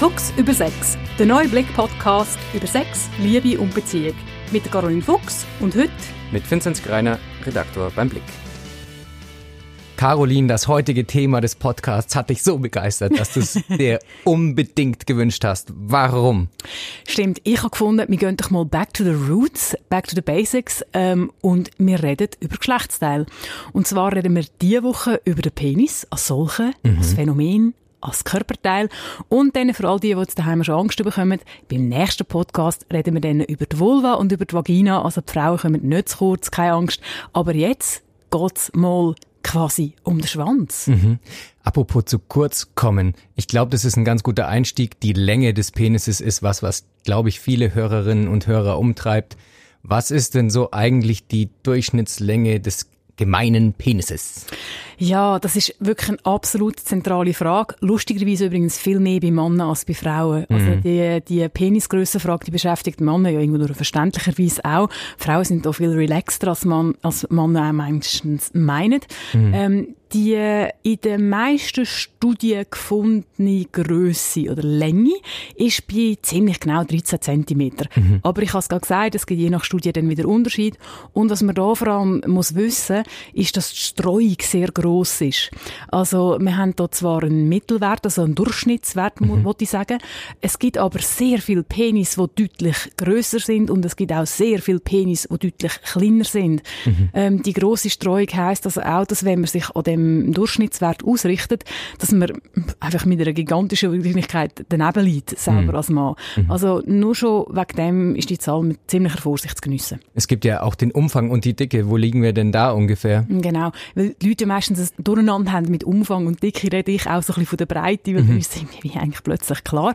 Fuchs über Sex, der neue Blick-Podcast über Sex, Liebe und Beziehung. Mit Caroline Fuchs und heute mit Vinzenz Greiner, Redaktor beim Blick. Caroline, das heutige Thema des Podcasts hat dich so begeistert, dass du es dir unbedingt gewünscht hast. Warum? Stimmt, ich habe gefunden, wir gehen doch mal back to the roots, back to the basics ähm, und wir reden über Geschlechtsteil. Und zwar reden wir diese Woche über den Penis als solchen, mhm. als Phänomen, als Körperteil. Und dann für all die, die daheim schon Angst bekommen, beim nächsten Podcast reden wir dann über die Vulva und über die Vagina. Also die Frauen kommen nicht zu kurz, keine Angst. Aber jetzt geht's mal quasi um den Schwanz. Mhm. Apropos zu kurz kommen. Ich glaube, das ist ein ganz guter Einstieg. Die Länge des Penises ist was, was, glaube ich, viele Hörerinnen und Hörer umtreibt. Was ist denn so eigentlich die Durchschnittslänge des gemeinen Penises? Ja, das ist wirklich eine absolut zentrale Frage. Lustigerweise übrigens viel mehr bei Männern als bei Frauen. Also mhm. die, die Penisgrössenfrage, die beschäftigt Männer ja irgendwo nur verständlicherweise auch. Frauen sind da viel relaxter als, man, als Männer meistens meinen. Mhm. Ähm, die in den meisten Studien gefundene Größe oder Länge ist bei ziemlich genau 13 cm. Mhm. Aber ich habe es gerade gesagt, es gibt je nach Studie dann wieder Unterschied. Und was man da vor allem muss wissen, ist, dass die Streuung sehr groß gross ist. Also wir haben da zwar einen Mittelwert, also einen Durchschnittswert, mhm. muss ich sagen. Es gibt aber sehr viele Penis, die deutlich grösser sind und es gibt auch sehr viele Penis, die deutlich kleiner sind. Mhm. Ähm, die grosse Streuung heisst also auch, dass wenn man sich an dem Durchschnittswert ausrichtet, dass man einfach mit einer gigantischen Wahrscheinlichkeit daneben liegt, selber mhm. als Mann. Mhm. Also nur schon wegen dem ist die Zahl mit ziemlicher Vorsicht zu geniessen. Es gibt ja auch den Umfang und die Dicke. Wo liegen wir denn da ungefähr? Genau, weil die Leute meistens es durcheinander haben mit Umfang und Dicke, rede ich auch so ein bisschen von der Breite, weil mhm. ist irgendwie eigentlich plötzlich klar.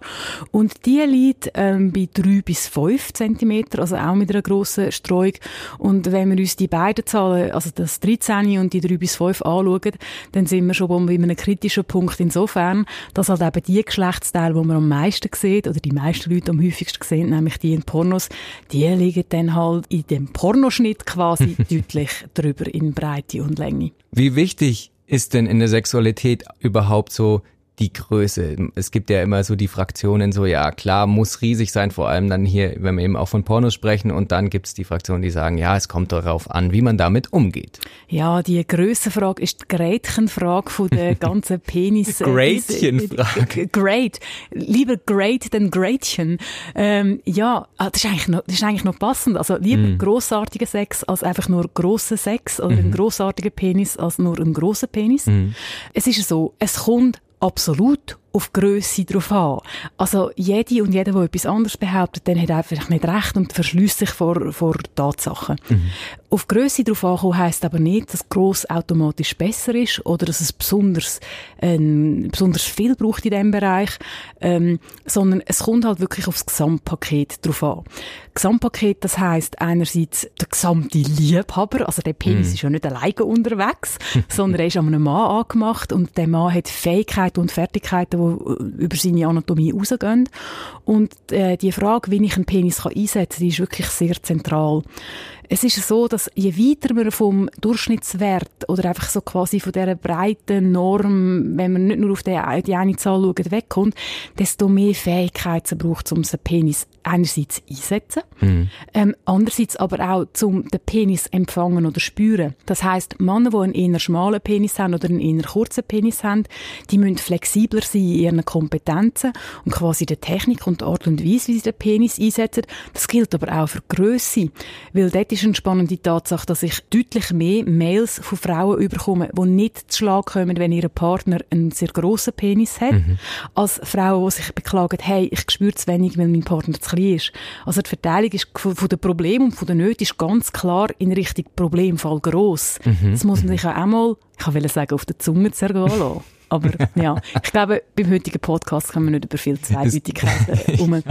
Und die liegt ähm, bei drei bis fünf Zentimeter, also auch mit einer grossen Streuung. Und wenn wir uns die beiden Zahlen, also das 13 und die drei bis fünf anschauen, dann sind wir schon bei einem kritischen Punkt insofern, dass halt eben die Geschlechtsteile, die man am meisten sieht, oder die meisten Leute am häufigsten sehen, nämlich die in Pornos, die liegen dann halt in dem Pornoschnitt quasi deutlich drüber in Breite und Länge. Wie wichtig ist denn in der Sexualität überhaupt so die Größe. Es gibt ja immer so die Fraktionen, so ja klar, muss riesig sein, vor allem dann hier, wenn wir eben auch von Pornos sprechen und dann gibt es die Fraktionen, die sagen, ja, es kommt darauf an, wie man damit umgeht. Ja, die Größenfrage ist die Gretchenfrage von der ganzen Penis. Gretchenfrage. Great. Lieber great denn Gretchen. Ähm, ja, ah, das ist, eigentlich noch, das ist eigentlich noch passend. Also lieber mm. grossartiger Sex als einfach nur grosser Sex oder mm. ein grossartiger Penis als nur ein grosser Penis. Mm. Es ist so, es kommt absolut auf Grösse drauf an. Also jede und jeder, der etwas anderes behauptet, dann hat einfach nicht recht und verschließt sich vor, vor Tatsachen. Mhm. Auf Grösse drauf ankommen heisst aber nicht, dass gross automatisch besser ist oder dass es besonders, ähm, besonders viel braucht in diesem Bereich, ähm, sondern es kommt halt wirklich aufs Gesamtpaket drauf an. Gesamtpaket, das heisst einerseits der gesamte Liebhaber, also der Penis mhm. ist ja nicht alleine unterwegs, sondern er ist an einem Mann angemacht und der Mann hat Fähigkeiten und Fertigkeiten, die über seine Anatomie rausgehen. Und äh, die Frage, wie ich einen Penis kann einsetzen kann, ist wirklich sehr zentral. Es ist so, dass je weiter man vom Durchschnittswert oder einfach so quasi von dieser breiten Norm, wenn man nicht nur auf die, eine Zahl schaut, wegkommt, desto mehr Fähigkeiten braucht um den Penis einerseits einsetzen, mhm. ähm, andererseits aber auch zum den Penis empfangen oder spüren. Das heißt, Männer, die einen eher schmalen Penis haben oder einen eher kurzen Penis haben, die müssen flexibler sein in ihren Kompetenzen und quasi der Technik und der Art und Weise, wie sie den Penis einsetzen. Das gilt aber auch für Grösse, weil dort ist eine spannende Tatsache, dass ich deutlich mehr Mails von Frauen überkomme, die nicht zu Schlag kommen, wenn ihr Partner einen sehr grossen Penis hat, mhm. als Frauen, die sich beklagen, hey, ich spüre zu wenig, weil mein Partner zu klein ist. Also die Verteilung ist von den Problemen und von den Nöten ist ganz klar in Richtung Problemfall gross. Mhm. Das muss man sich auch einmal, ich will sagen, auf der Zunge zergehen lassen. Aber ja, ich glaube, beim heutigen Podcast kann man nicht über viel Zweideutigkeiten um.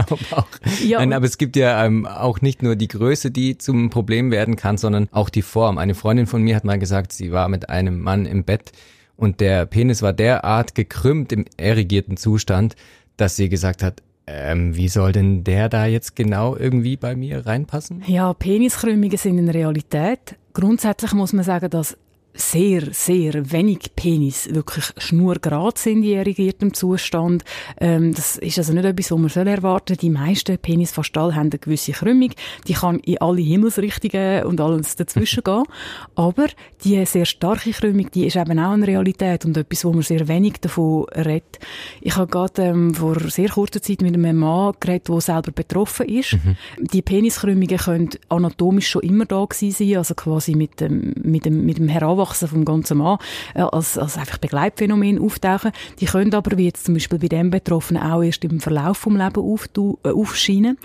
ja, Nein, aber es gibt ja ähm, auch nicht nur die Größe, die zum Problem werden kann, sondern auch die Form. Eine Freundin von mir hat mal gesagt, sie war mit einem Mann im Bett und der Penis war derart gekrümmt im erregierten Zustand, dass sie gesagt hat, ähm, wie soll denn der da jetzt genau irgendwie bei mir reinpassen? Ja, Peniskrümmungen sind eine Realität. Grundsätzlich muss man sagen, dass sehr, sehr wenig Penis wirklich schnurgerade sind in erigiertem Zustand. Ähm, das ist also nicht etwas, was man soll erwarten Die meisten Penis fast alle haben eine gewisse Krümmung. Die kann in alle Himmelsrichtungen und alles dazwischen gehen. Aber die sehr starke Krümmung, die ist eben auch eine Realität und etwas, wo man sehr wenig davon redet. Ich habe gerade ähm, vor sehr kurzer Zeit mit einem Mann geredet, der selber betroffen ist. Mhm. Die Peniskrümmungen können anatomisch schon immer da gewesen sein, also quasi mit dem, mit dem, mit dem Heranwachsen vom ganzen Mann äh, als, als einfach Begleitphänomen auftauchen. Die können aber, wie jetzt zum Beispiel bei dem Betroffenen, auch erst im Verlauf vom Leben auf, äh, aufscheinen.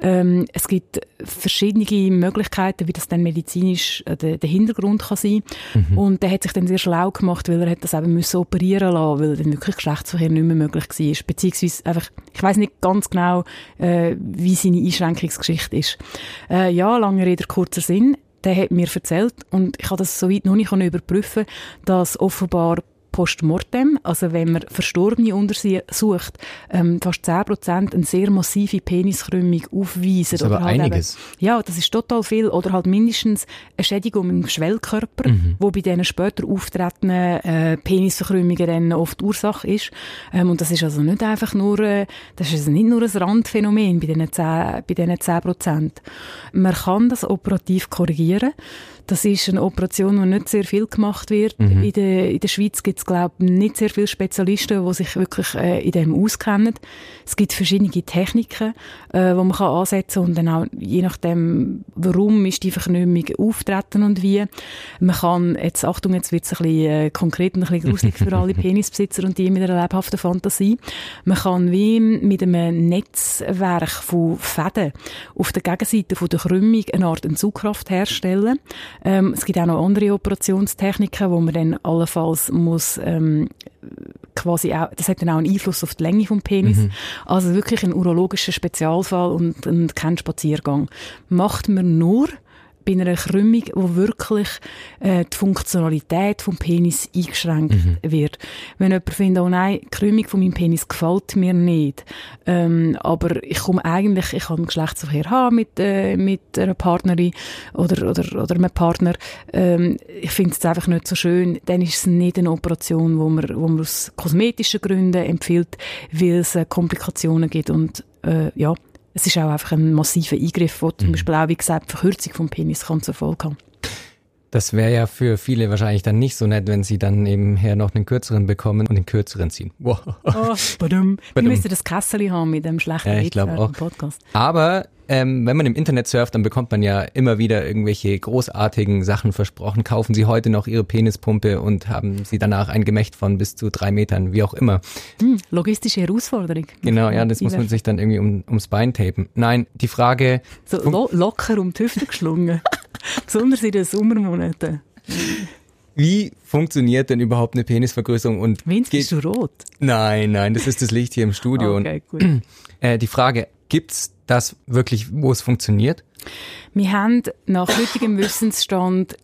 Ähm, es gibt verschiedene Möglichkeiten, wie das dann medizinisch äh, der, der Hintergrund kann sein. Mhm. Und der hat sich dann sehr schlau gemacht, weil er hat das eben müssen operieren lassen, weil dann wirklich Geschlechtsverkehr nicht mehr möglich war. Beziehungsweise einfach, ich weiß nicht ganz genau, äh, wie seine Einschränkungsgeschichte ist. Äh, ja, lange Rede, kurzer Sinn der hat mir erzählt, und ich habe das soweit noch nicht überprüfen dass offenbar postmortem, also wenn man Verstorbene untersucht, ähm, fast 10% eine sehr massive Peniskrümmung aufweisen. Das ist aber halt einiges. Eben, ja, das ist total viel. Oder halt mindestens eine Schädigung im Schwellkörper, mhm. wo bei diesen später auftretenden äh, Penisverkrümmungen dann oft Ursache ist. Ähm, und das ist also nicht einfach nur, äh, das ist also nicht nur ein Randphänomen bei diesen 10, bei diesen 10%. Man kann das operativ korrigieren. Das ist eine Operation, die nicht sehr viel gemacht wird. Mhm. In, der, in der Schweiz gibt es, glaube ich, nicht sehr viele Spezialisten, die sich wirklich äh, in dem auskennen. Es gibt verschiedene Techniken, äh, die man kann ansetzen kann und dann auch je nachdem, warum ist die Verknümmung auftreten und wie. Man kann, jetzt Achtung, jetzt wird es ein bisschen äh, konkret und ein bisschen gruselig für alle Penisbesitzer und die mit einer lebhaften Fantasie. Man kann wie mit einem Netzwerk von Fäden auf der Gegenseite von der Krümmung eine Art Zugkraft herstellen. Ähm, es gibt auch noch andere Operationstechniken, wo man dann allenfalls muss ähm, quasi auch, das hat dann auch einen Einfluss auf die Länge vom Penis. Mhm. Also wirklich ein urologischer Spezialfall und, und kein Spaziergang. Macht man nur, bei einer Krümmung, wo wirklich äh, die Funktionalität vom Penis eingeschränkt mhm. wird. Wenn jemand findet, oh nein, die Krümmung von meinem Penis gefällt mir nicht, ähm, aber ich komme eigentlich, ich kann Geschlechtsverkehr haben mit, äh, mit einer Partnerin oder, oder, oder einem Partner, ähm, ich finde es einfach nicht so schön, dann ist es nicht eine Operation, wo man, wo man aus kosmetischen Gründen empfiehlt, weil es äh, Komplikationen gibt und äh, ja, es ist auch einfach ein massiver Eingriff, der zum mhm. Beispiel auch, wie gesagt, Verkürzung vom Penis kann zur Folge haben. Das wäre ja für viele wahrscheinlich dann nicht so nett, wenn sie dann nebenher noch einen kürzeren bekommen und den kürzeren ziehen. Wow. Oh, badum. Wir müssen das Kasseli haben mit dem schlechten ja, ich Witz, äh, Podcast. Aber ähm, wenn man im Internet surft, dann bekommt man ja immer wieder irgendwelche großartigen Sachen versprochen. Kaufen Sie heute noch Ihre Penispumpe und haben Sie danach ein Gemächt von bis zu drei Metern, wie auch immer. Hm, logistische Herausforderung. Genau, ja, das muss man sich dann irgendwie um, ums Bein tapen. Nein, die Frage... So lo locker um die Hüfte geschlungen. Besonders in den Sommermonaten. Wie funktioniert denn überhaupt eine Penisvergrößerung? Und Vince, bist du rot? Nein, nein, das ist das Licht hier im Studio. Okay, gut. Äh, die Frage, gibt's das wirklich, wo es funktioniert? Wir haben nach heutigem Wissensstand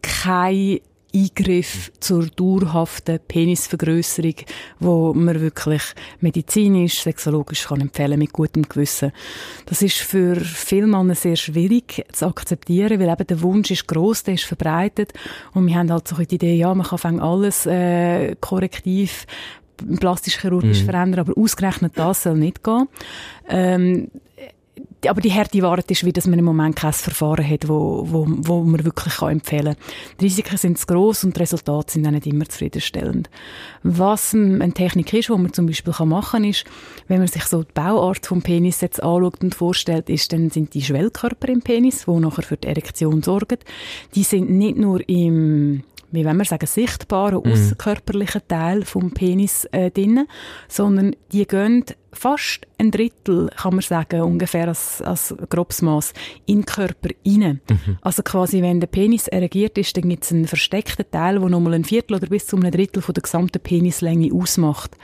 kein Eingriff zur dauerhaften Penisvergrößerung, wo man wirklich medizinisch, sexologisch kann empfehlen mit gutem Gewissen. Das ist für viele Männer sehr schwierig zu akzeptieren, weil eben der Wunsch ist groß, der ist verbreitet und wir haben halt so die Idee, ja, man kann alles äh, korrektiv plastisch-chirurgisch mhm. verändern, aber ausgerechnet das soll nicht gehen. Ähm, aber die harte Wahrheit ist, wie dass man im Moment kein Verfahren hat, wo, wo, wo man wirklich kann empfehlen kann. Die Risiken sind zu gross und die Resultate sind auch nicht immer zufriedenstellend. Was eine Technik ist, die man zum Beispiel machen kann, ist, wenn man sich so die Bauart vom Penis jetzt anschaut und vorstellt, ist, dann sind die Schwellkörper im Penis, die nachher für die Erektion sorgen. Die sind nicht nur im wie wenn wir sagen, sichtbaren, mhm. außerkörperlichen Teil vom Penis äh, drin, sondern die gehen fast ein Drittel, kann man sagen, ungefähr als, als grobes Maß, in den Körper rein. Mhm. Also quasi, wenn der Penis erregiert ist, dann gibt es einen versteckten Teil, der nochmal ein Viertel oder bis zu einem Drittel von der gesamten Penislänge ausmacht.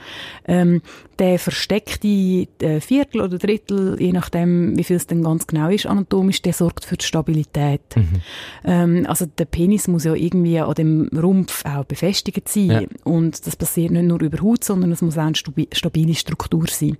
Ähm, der versteckte äh, Viertel oder Drittel, je nachdem, wie viel es denn ganz genau ist, anatomisch, der sorgt für die Stabilität. Mhm. Ähm, also der Penis muss ja irgendwie an dem Rumpf auch befestigt sein. Ja. Und das passiert nicht nur über Haut, sondern es muss auch eine stabile Struktur sein.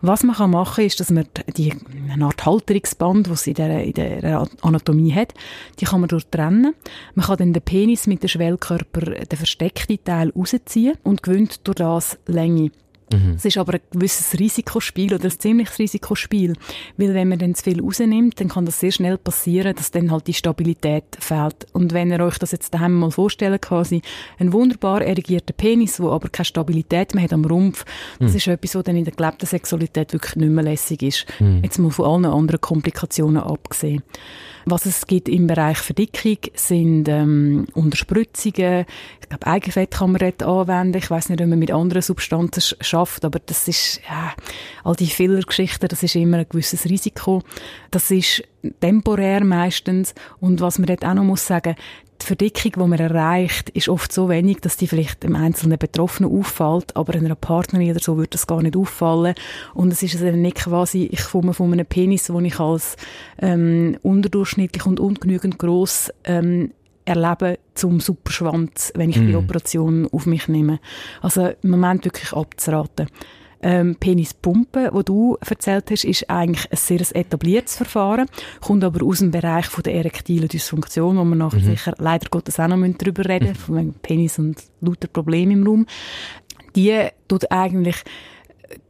Was man kann machen ist, dass man die eine Art Halterungsband, was sie in der Anatomie hat, die kann man durchtrennen. Man kann dann den Penis mit dem Schwellkörper, den versteckten Teil rausziehen und gewinnt durch das Länge. Mhm. Es ist aber ein gewisses Risikospiel oder ein ziemliches Risikospiel, weil wenn man dann zu viel rausnimmt, dann kann das sehr schnell passieren, dass dann halt die Stabilität fehlt. Und wenn ihr euch das jetzt daheim mal vorstellt, quasi ein wunderbar erigierter Penis, wo aber keine Stabilität mehr hat am Rumpf, das mhm. ist etwas, was dann in der gelebten Sexualität wirklich nicht mehr lässig ist. Mhm. Jetzt mal von allen anderen Komplikationen abgesehen. Was es gibt im Bereich Verdickung sind ähm, Unterspritzungen. Ich glaube, Eigenfett kann man dort anwenden. Ich weiß nicht, ob man mit anderen Substanzen schafft, aber das ist ja, all die Fillergeschichten, das ist immer ein gewisses Risiko. Das ist temporär meistens und was man dort auch noch muss sagen, die Verdickung, die man erreicht, ist oft so wenig, dass die vielleicht dem einzelnen Betroffenen auffällt, aber einer Partnerin oder so würde das gar nicht auffallen. Und es ist also nicht quasi, ich komme von einem Penis, den ich als ähm, unterdurchschnittlich und ungenügend groß ähm, erlebe zum Superschwanz, wenn ich mm. die mhm. Operation auf mich nehme. Also im Moment wirklich abzuraten ähm, Penispumpe, wo du erzählt hast, ist eigentlich ein sehr etabliertes Verfahren, kommt aber aus dem Bereich von der erektilen Dysfunktion, wo wir nachher mhm. sicher leider Gottes auch noch darüber reden, mhm. von Penis und lauter Probleme im Raum. Die tut eigentlich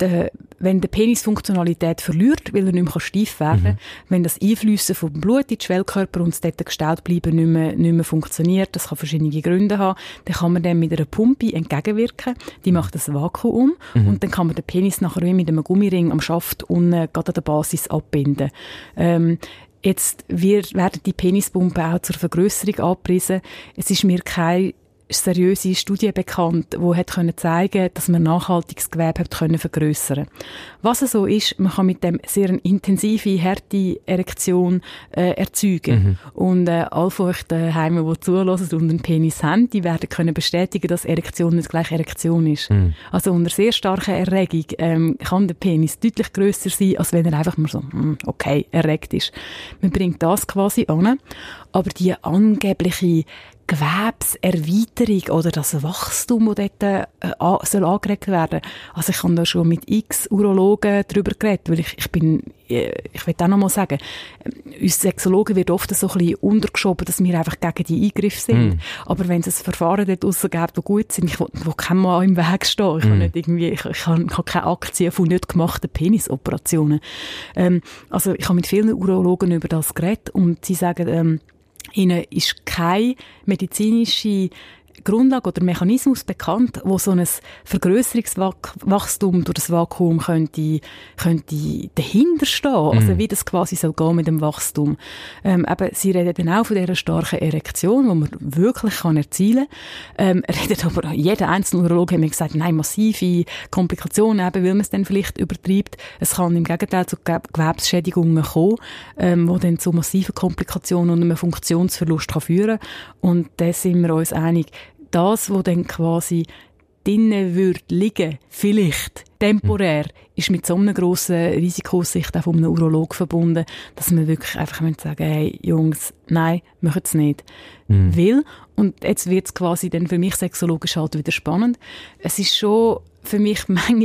der, wenn der Penis Funktionalität verliert, weil er nicht mehr steif werden kann, mhm. wenn das Einflüssen vom Blut in den Schwellkörper und das dort gestellt bleiben nicht mehr, nicht mehr funktioniert, das kann verschiedene Gründe haben, dann kann man dem mit einer Pumpe entgegenwirken, die macht das Vakuum mhm. und dann kann man den Penis nachher wie mit einem Gummiring am Schaft unten gerade an der Basis abbinden. Ähm, Jetzt wird, werden die Penispumpen auch zur Vergrößerung abgerissen. Es ist mir kein seriöse Studie bekannt, die hat können zeigen, dass man nachhaltiges Gewebe hat können vergrößern. Was es so ist, man kann mit dem sehr intensive, harte Erektion äh, erzeugen. Mhm. Und äh, alle von euch daheim, die zulassen und einen Penis haben, die werden können bestätigen, dass Erektion nicht gleich Erektion ist. Mhm. Also unter sehr starker Erregung ähm, kann der Penis deutlich größer sein, als wenn er einfach nur so mm, okay erregt ist. Man bringt das quasi an, aber die angebliche Gewebserweiterung oder das Wachstum, das dort äh, soll angeregt werden. Also ich habe da schon mit x Urologen darüber geredet, weil ich, ich bin, äh, ich will auch noch mal sagen, äh, uns Sexologen wird oft so ein bisschen untergeschoben, dass wir einfach gegen die Eingriffe sind. Mm. Aber wenn es ein Verfahren dort draussen gibt, die gut sind, ich will, wo kein Mann im Weg stehen. Ich mm. habe nicht irgendwie, ich, ich habe keine Aktien von nicht gemachten Penisoperationen. Ähm, also ich habe mit vielen Urologen über das geredet und sie sagen, ähm, Ihnen ist keine medizinische Grundlage oder Mechanismus bekannt, wo so ein Vergrößerungswachstum durch das Vakuum könnte, könnte dahinter stehen. Also mhm. Also wie das quasi soll gehen mit dem Wachstum. Ähm, eben, sie reden dann auch von dieser starken Erektion, die man wirklich kann erzielen kann. Ähm, redet aber jeder einzelne Urologe hat mir gesagt, nein, massive Komplikationen, eben, weil man es dann vielleicht übertreibt. Es kann im Gegenteil zu Gewebsschädigungen kommen, ähm, wo dann zu massiven Komplikationen und einem Funktionsverlust kann führen kann. Und da sind wir uns einig, das, was dann quasi drinnen würde liegen, vielleicht temporär, mhm. ist mit so einer grossen Risikosicht auch von einem Urolog verbunden, dass man wirklich einfach sagen hey, Jungs, nein, machen es nicht. Mhm. Weil, und jetzt wird es quasi dann für mich sexologisch halt wieder spannend, es ist schon für mich manchmal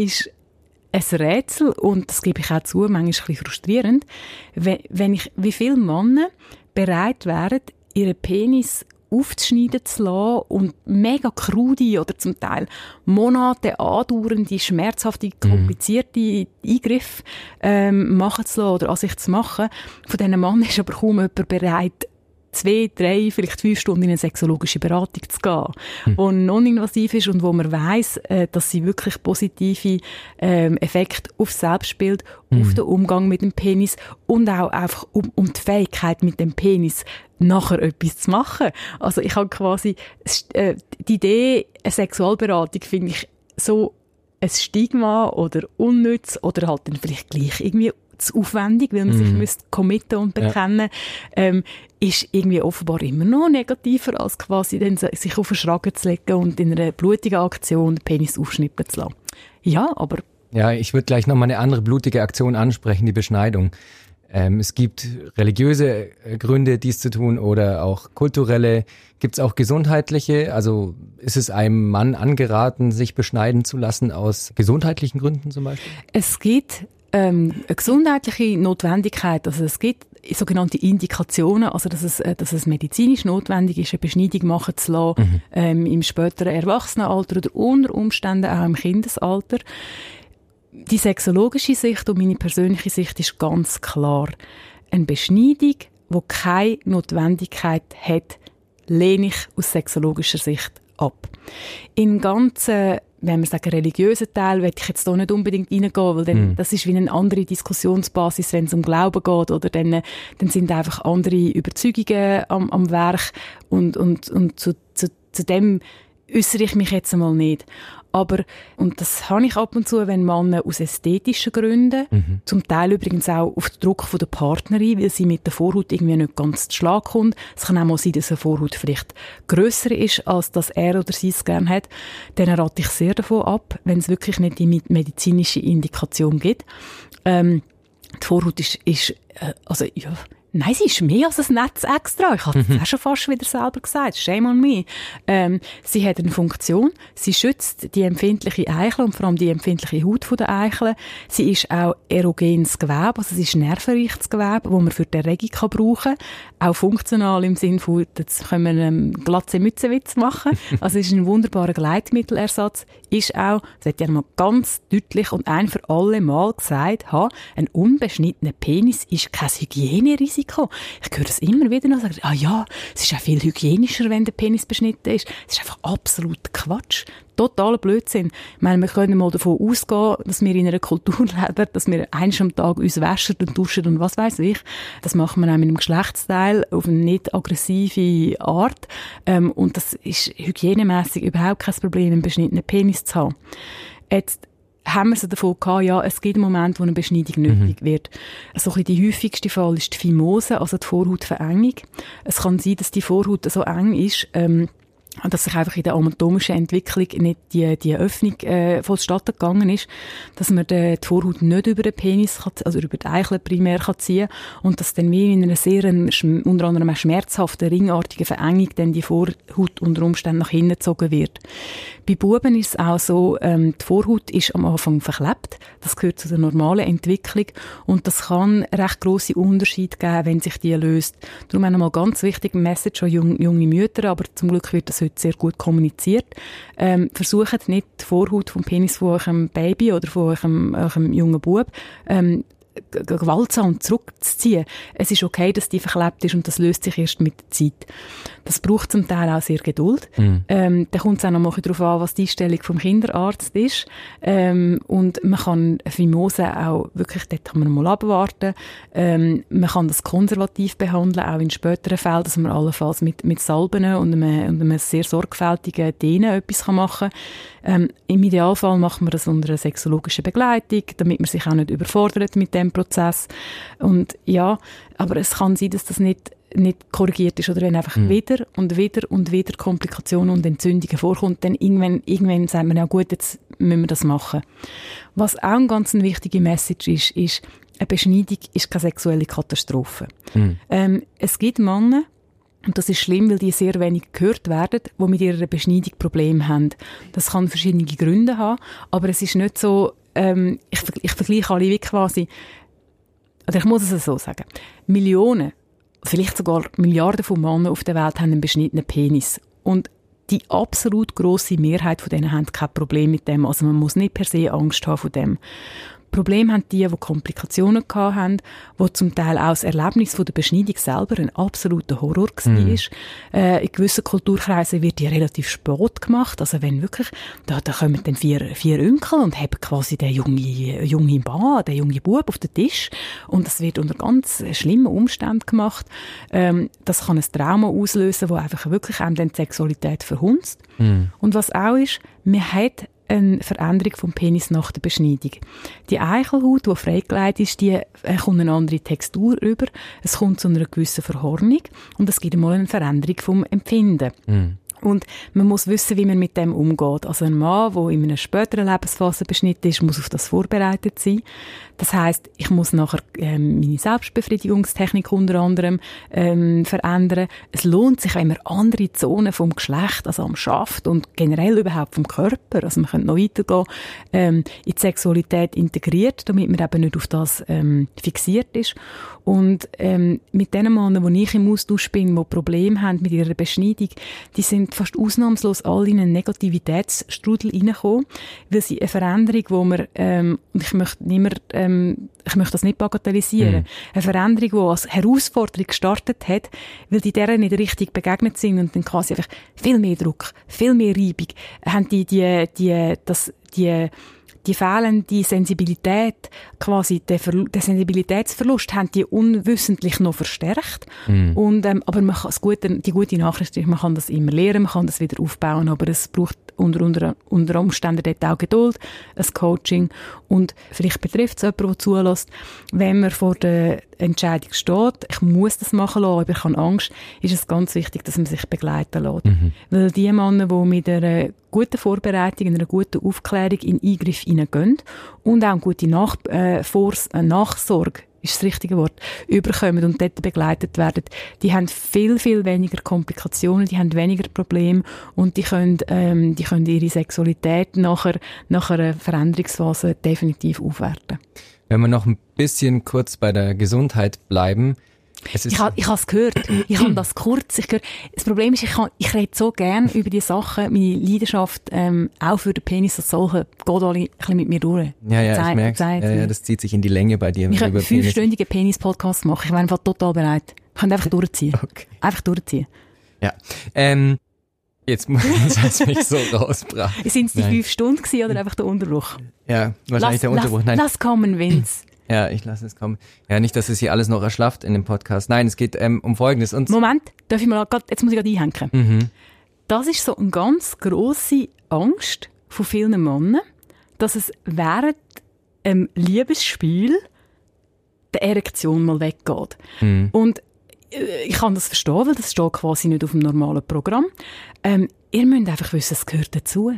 ein Rätsel und das gebe ich auch zu, manchmal ein bisschen frustrierend, wenn ich, wie viele Männer bereit wären, ihren Penis aufzuschneiden zu lassen und mega krude oder zum Teil Monate andauernde, schmerzhafte, mhm. komplizierte mhm. Eingriffe ähm, machen zu lassen oder an sich zu machen. Von diesen Mann ist aber kaum jemand bereit, zwei, drei, vielleicht fünf Stunden in eine sexologische Beratung zu gehen, mhm. wo non-invasiv ist und wo man weiß, äh, dass sie wirklich positive ähm, Effekte auf Selbstbild, mhm. auf den Umgang mit dem Penis und auch einfach um, um die Fähigkeit mit dem Penis nachher etwas zu machen. Also ich habe quasi äh, die Idee, eine Sexualberatung finde ich so ein Stigma oder unnütz oder halt dann vielleicht gleich irgendwie zu aufwendig, weil man sich mhm. müsste committen und bekennen, ja. ähm, ist irgendwie offenbar immer noch negativer, als quasi dann sich auf den Schragen zu legen und in einer blutigen Aktion den Penis aufschnippen zu lassen. Ja, aber... Ja, ich würde gleich noch mal eine andere blutige Aktion ansprechen, die Beschneidung. Ähm, es gibt religiöse äh, Gründe, dies zu tun oder auch kulturelle. Gibt es auch gesundheitliche? Also ist es einem Mann angeraten, sich beschneiden zu lassen aus gesundheitlichen Gründen zum Beispiel? Es gibt ähm, eine gesundheitliche Notwendigkeit. Also es gibt sogenannte Indikationen, also dass es, äh, dass es medizinisch notwendig ist, eine Beschneidung machen zu lassen, mhm. ähm, im späteren Erwachsenenalter oder unter Umständen auch im Kindesalter. Die sexologische Sicht und meine persönliche Sicht ist ganz klar. Eine Beschneidung, die keine Notwendigkeit hat, lehne ich aus sexologischer Sicht ab. In ganzen wenn wir sagen, religiösen Teil, will ich jetzt da nicht unbedingt reingehen, weil dann, mm. das ist wie eine andere Diskussionsbasis, wenn es um Glauben geht, oder dann, dann sind einfach andere Überzeugungen am, am Werk und, und, und zu, zu, zu dem äußere ich mich jetzt einmal nicht. Aber, und das habe ich ab und zu, wenn Männer aus ästhetischen Gründen, mhm. zum Teil übrigens auch auf den Druck von der Partnerin, weil sie mit der Vorhaut irgendwie nicht ganz zu Schlag kommt. Es kann auch mal sein, dass eine Vorhaut vielleicht grösser ist, als dass er oder sie es gerne hat. Dann rate ich sehr davon ab, wenn es wirklich nicht die medizinische Indikation gibt. Ähm, die Vorhaut ist, ist äh, also, ja, Nein, sie ist mehr als ein Netz extra. Ich habe es mhm. schon fast wieder selber gesagt. Shame on me. Ähm, sie hat eine Funktion. Sie schützt die empfindliche Eichel und vor allem die empfindliche Haut der Eichel. Sie ist auch erogenes Gewebe, also es ist nervenreiches Gewebe, das man für die Erregung kann brauchen kann. Auch funktional im Sinne von, jetzt können wir einen glatze Mützenwitz machen. Also es ist ein wunderbarer Gleitmittelersatz. Ist auch, das hat ja mal ganz deutlich und ein für alle Mal gesagt, ha, ein unbeschnittener Penis ist kein Hygienerisiko Risiko. Ich höre das immer wieder noch sagen, ah ja, es ist auch viel hygienischer, wenn der Penis beschnitten ist. Es ist einfach absolut Quatsch. Totaler Blödsinn. Ich meine, wir können mal davon ausgehen, dass wir in einer Kultur leben, dass wir eins am Tag uns waschen und duschen und was weiß ich. Das machen wir auch mit einem Geschlechtsteil auf eine nicht aggressive Art. Ähm, und das ist hygienemäßig überhaupt kein Problem, einen beschnittenen Penis zu haben. Jetzt haben wir es davon gehabt, ja, es gibt einen Moment, wo eine Beschneidung nötig mhm. wird. So ein die häufigste Fall ist die Phimose, also die Vorhautverengung. Es kann sein, dass die Vorhaut so eng ist, ähm, dass sich einfach in der anatomischen Entwicklung nicht die, die Öffnung äh, vonstatten gegangen ist, dass man die, die Vorhaut nicht über den Penis, kann, also über die Eichel primär kann ziehen und dass dann wie in einer sehr, unter anderem eine schmerzhaften, ringartigen Verengung dann die Vorhaut unter Umständen nach hinten gezogen wird. Bei Buben ist es auch so, ähm, die Vorhaut ist am Anfang verklebt, das gehört zu der normalen Entwicklung. Und das kann recht grosse Unterschiede geben, wenn sich die löst. Darum einmal ganz wichtig, Message an junge, junge Mütter, aber zum Glück wird das heute sehr gut kommuniziert. Ähm, versucht nicht die Vorhaut vom Penis von eurem Baby oder von eurem, eurem jungen Bub ähm, gewaltsam zurückzuziehen. Es ist okay, dass die verklebt ist und das löst sich erst mit der Zeit. Das braucht zum Teil auch sehr Geduld. Mhm. Ähm, da kommt es auch noch mal darauf an, was die Einstellung vom Kinderarzt ist. Ähm, und man kann Fimose auch wirklich, dort kann man mal abwarten. Ähm, man kann das konservativ behandeln, auch in späteren Fällen, dass man allenfalls mit, mit Salben und einem, und einem sehr sorgfältigen Dehnen etwas kann machen kann. Ähm, Im Idealfall macht man das unter einer sexologischen Begleitung, damit man sich auch nicht überfordert mit dem Prozess. Und ja, aber es kann sein, dass das nicht nicht korrigiert ist oder wenn einfach mhm. wieder und wieder und wieder Komplikationen und Entzündungen vorkommt, dann irgendwann, irgendwann sagt man, ja gut, jetzt müssen wir das machen. Was auch eine ganz wichtige Message ist, ist, eine Beschneidung ist keine sexuelle Katastrophe. Mhm. Ähm, es gibt Männer, und das ist schlimm, weil die sehr wenig gehört werden, die mit ihrer Beschneidung Probleme haben. Das kann verschiedene Gründe haben, aber es ist nicht so, ähm, ich, ich vergleiche alle wie quasi, oder ich muss es so sagen, Millionen vielleicht sogar Milliarden von Männern auf der Welt haben einen beschnittenen Penis. Und die absolut große Mehrheit von denen haben kein Problem mit dem. Also man muss nicht per se Angst haben von dem. Problem haben die, die Komplikationen hatten, wo zum Teil auch das Erlebnis von der Beschneidung selber ein absoluter Horror war. Mhm. Äh, in gewissen Kulturkreisen wird die relativ spät gemacht. Also wenn wirklich, da, da kommen dann vier, vier Onkel und haben quasi den jungen junge Mann, den jungen Bub auf den Tisch und das wird unter ganz schlimmen Umständen gemacht. Ähm, das kann ein Trauma auslösen, wo einfach wirklich einem dann die Sexualität verhunzt. Mhm. Und was auch ist, man hat eine Veränderung vom Penis nach der Beschneidung. Die Eichelhaut, die freigelegt ist, die äh, kommt eine andere Textur über. Es kommt zu einer gewissen Verhornung und es gibt einmal eine Veränderung vom Empfinden. Mm. Und man muss wissen, wie man mit dem umgeht. Also ein Mann, der in einer späteren Lebensphase beschnitten ist, muss auf das vorbereitet sein. Das heißt, ich muss nachher ähm, meine Selbstbefriedigungstechnik unter anderem ähm, verändern. Es lohnt sich, wenn man andere Zonen vom Geschlecht, also am Schaft und generell überhaupt vom Körper, also man könnte noch weitergehen, ähm, in die Sexualität integriert, damit man eben nicht auf das ähm, fixiert ist. Und ähm, mit den Männern, wo ich im Austausch bin, die Probleme haben mit ihrer Beschneidung, die sind fast ausnahmslos alle in einen Negativitätsstrudel reingekommen, weil sie eine Veränderung, wo man, ähm, und ich möchte nicht mehr, ähm, ich möchte das nicht bagatellisieren, mhm. eine Veränderung, die als Herausforderung gestartet hat, weil die deren nicht richtig begegnet sind und dann quasi einfach viel mehr Druck, viel mehr Reibung, haben die, die, die, das, die, die fehlende Sensibilität, quasi der, der Sensibilitätsverlust, haben die unwissentlich noch verstärkt. Mm. Und, ähm, aber man kann, das gute, die gute Nachricht ist, man kann das immer lernen, man kann das wieder aufbauen, aber es braucht unter, unter, unter Umständen dort auch Geduld, ein Coaching und vielleicht betrifft es jemanden, der zulässt, wenn man vor der Entscheidung steht, ich muss das machen lassen, aber ich habe Angst, ist es ganz wichtig, dass man sich begleiten lässt. Mhm. Weil die Männer, die mit einer guten Vorbereitung, einer guten Aufklärung in Eingriff hineingehen und auch eine gute Nach äh, äh, Nachsorge ist das richtige Wort, überkommen und dort begleitet werden, die haben viel, viel weniger Komplikationen, die haben weniger Probleme und die können, ähm, die können ihre Sexualität nach einer Veränderungsphase definitiv aufwerten. Wenn wir noch ein bisschen kurz bei der Gesundheit bleiben, ich habe ich es gehört. Ich habe das kurz. Ich. Das Problem ist, ich, kann, ich rede so gern über die Sachen. Meine Leidenschaft, ähm, auch für den Penis als solche, geht alle ein bisschen mit mir durch. Ja, ja, Zeit, ich merke ja, ja, das zieht sich in die Länge bei dir. Ich könnte einen fünfstündigen Penis-Podcast machen. Ich wäre einfach total bereit. Ich könnte einfach durchziehen. Okay. Einfach durchziehen. Ja. Ähm, Jetzt muss ich mich so rausbrachen. Sind es die Nein. fünf Stunden gewesen, oder einfach der Unterbruch? Ja, wahrscheinlich lass, der Unterbruch. Nein. Lass kommen, Vince. Ja, ich lasse es kommen. Ja, nicht, dass es hier alles noch erschlafft in dem Podcast. Nein, es geht ähm, um Folgendes. Und Moment, darf ich mal grad, jetzt muss ich gerade einhängen. Mhm. Das ist so eine ganz grosse Angst von vielen Männern, dass es während einem Liebesspiel der Erektion mal weggeht. Mhm. Und äh, ich kann das verstehen, weil das steht quasi nicht auf dem normalen Programm. Ähm, ihr müsst einfach wissen, es gehört dazu.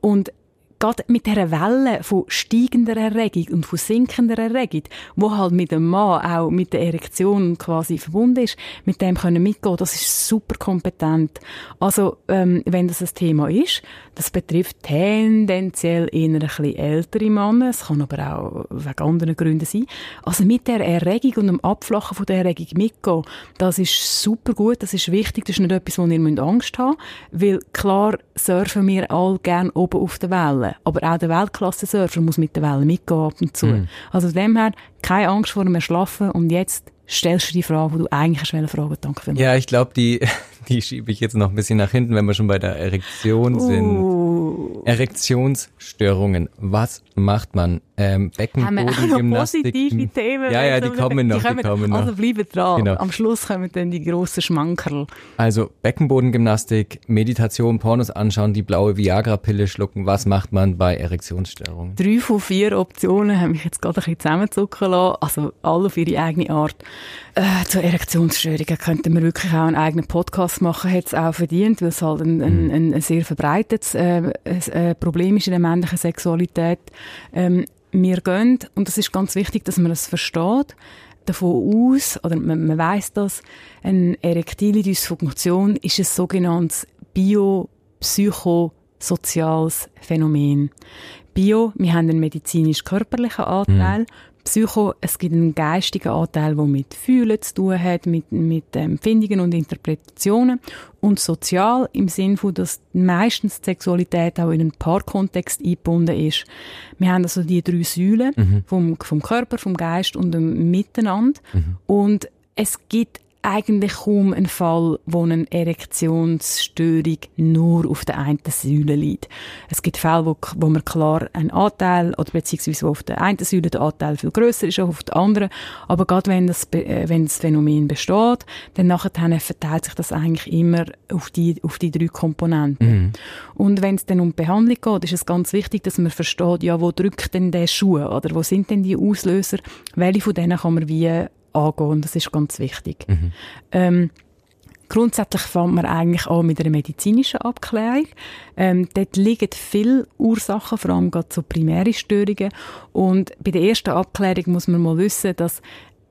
Und gerade mit dieser Welle von steigender Erregung und von sinkender Erregung, wo halt mit dem Mann auch mit der Erektion quasi verbunden ist, mit dem können mitgehen, das ist super kompetent. Also, ähm, wenn das ein Thema ist, das betrifft tendenziell eher ein bisschen ältere Männer, es kann aber auch wegen anderen Gründen sein. Also mit der Erregung und dem Abflachen von der Erregung mitgehen, das ist super gut, das ist wichtig, das ist nicht etwas, wo ihr Angst haben müsst, weil klar surfen wir all gern oben auf der Welle aber auch der Weltklasse-Surfer muss mit der Welle mitgehen ab und zu. Mm. Also von dem her, keine Angst vor dem Erschlafen und jetzt stellst du die Frage, die du eigentlich fragen Danke vielmals. Ja, ich glaube, die, die schiebe ich jetzt noch ein bisschen nach hinten, wenn wir schon bei der Erektion sind. Uh. Erektionsstörungen. Was macht man? Ähm, Beckenbodengymnastik. positive Themen. Ja, ja, die kommen noch, die, kommen, die kommen noch. Also bleiben dran. Genau. Am Schluss kommen dann die grossen Schmankerl. Also Beckenbodengymnastik, Meditation, Pornos anschauen, die blaue Viagra-Pille schlucken. Was macht man bei Erektionsstörungen? Drei von vier Optionen haben mich jetzt gerade ein bisschen zusammenzucken lassen. Also alle auf ihre eigene Art. Äh, zu Erektionsstörungen könnten wir wirklich auch einen eigenen Podcast machen, hat es auch verdient, weil es halt ein, ein, ein, ein sehr verbreitetes äh, äh, Problem ist in der männlichen Sexualität. Ähm, wir gehen, und das ist ganz wichtig, dass man es das versteht, davon aus, oder man, man weiß das, eine erektile Dysfunktion ist ein sogenanntes biopsychosoziales Phänomen. Bio, wir haben einen medizinisch-körperlichen Anteil, mhm. Psycho, es gibt einen geistigen Anteil, der mit Fühlen zu tun hat, mit, mit Empfindungen und Interpretationen. Und sozial im Sinne von, dass meistens die Sexualität auch in einen Paarkontext eingebunden ist. Wir haben also die drei Säulen mhm. vom, vom Körper, vom Geist und dem Miteinander. Mhm. Und es gibt eigentlich kaum ein Fall, wo eine Erektionsstörung nur auf der einen Säule liegt. Es gibt Fälle, wo, wo man klar einen Anteil, oder beziehungsweise wo auf der einen Säule der Anteil viel größer ist als auf der anderen. Aber gerade wenn das, äh, wenn das Phänomen besteht, dann nachher verteilt sich das eigentlich immer auf die, auf die drei Komponenten. Mhm. Und wenn es dann um die Behandlung geht, ist es ganz wichtig, dass man versteht, ja, wo drückt denn der Schuh, oder wo sind denn die Auslöser? Welche von denen kann man wie angehen. Das ist ganz wichtig. Mhm. Ähm, Grundsätzlich fängt man eigentlich an mit einer medizinischen Abklärung. Ähm, dort liegen viele Ursachen, vor allem gerade so primäre Störungen. Und bei der ersten Abklärung muss man mal wissen, dass